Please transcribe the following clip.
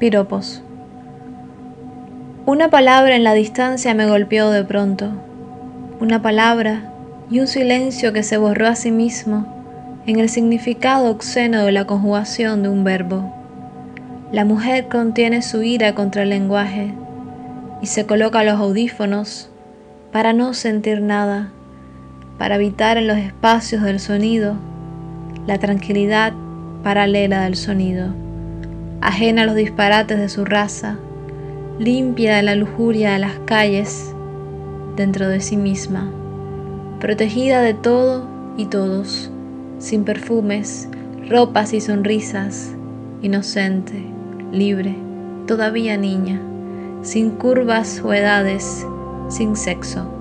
Piropos. Una palabra en la distancia me golpeó de pronto. Una palabra y un silencio que se borró a sí mismo en el significado obsceno de la conjugación de un verbo. La mujer contiene su ira contra el lenguaje y se coloca los audífonos para no sentir nada, para habitar en los espacios del sonido la tranquilidad paralela del sonido, ajena a los disparates de su raza, limpia de la lujuria de las calles, dentro de sí misma, protegida de todo y todos, sin perfumes, ropas y sonrisas, inocente, libre, todavía niña, sin curvas o edades, sin sexo.